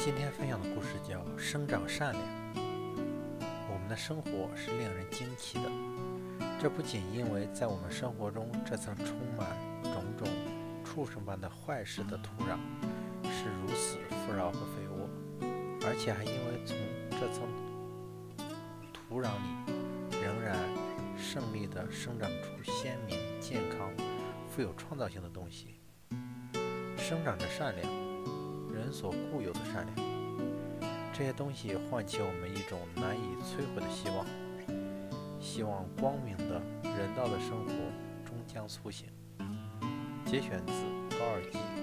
今天分享的故事叫《生长善良》。我们的生活是令人惊奇的，这不仅因为在我们生活中这层充满种种畜生般的坏事的土壤是如此富饶和肥沃，而且还因为从这层土壤里仍然胜利地生长出鲜明、健康、富有创造性的东西，生长着善良。人所固有的善良，这些东西唤起我们一种难以摧毁的希望，希望光明的人道的生活终将苏醒。节选自高尔基。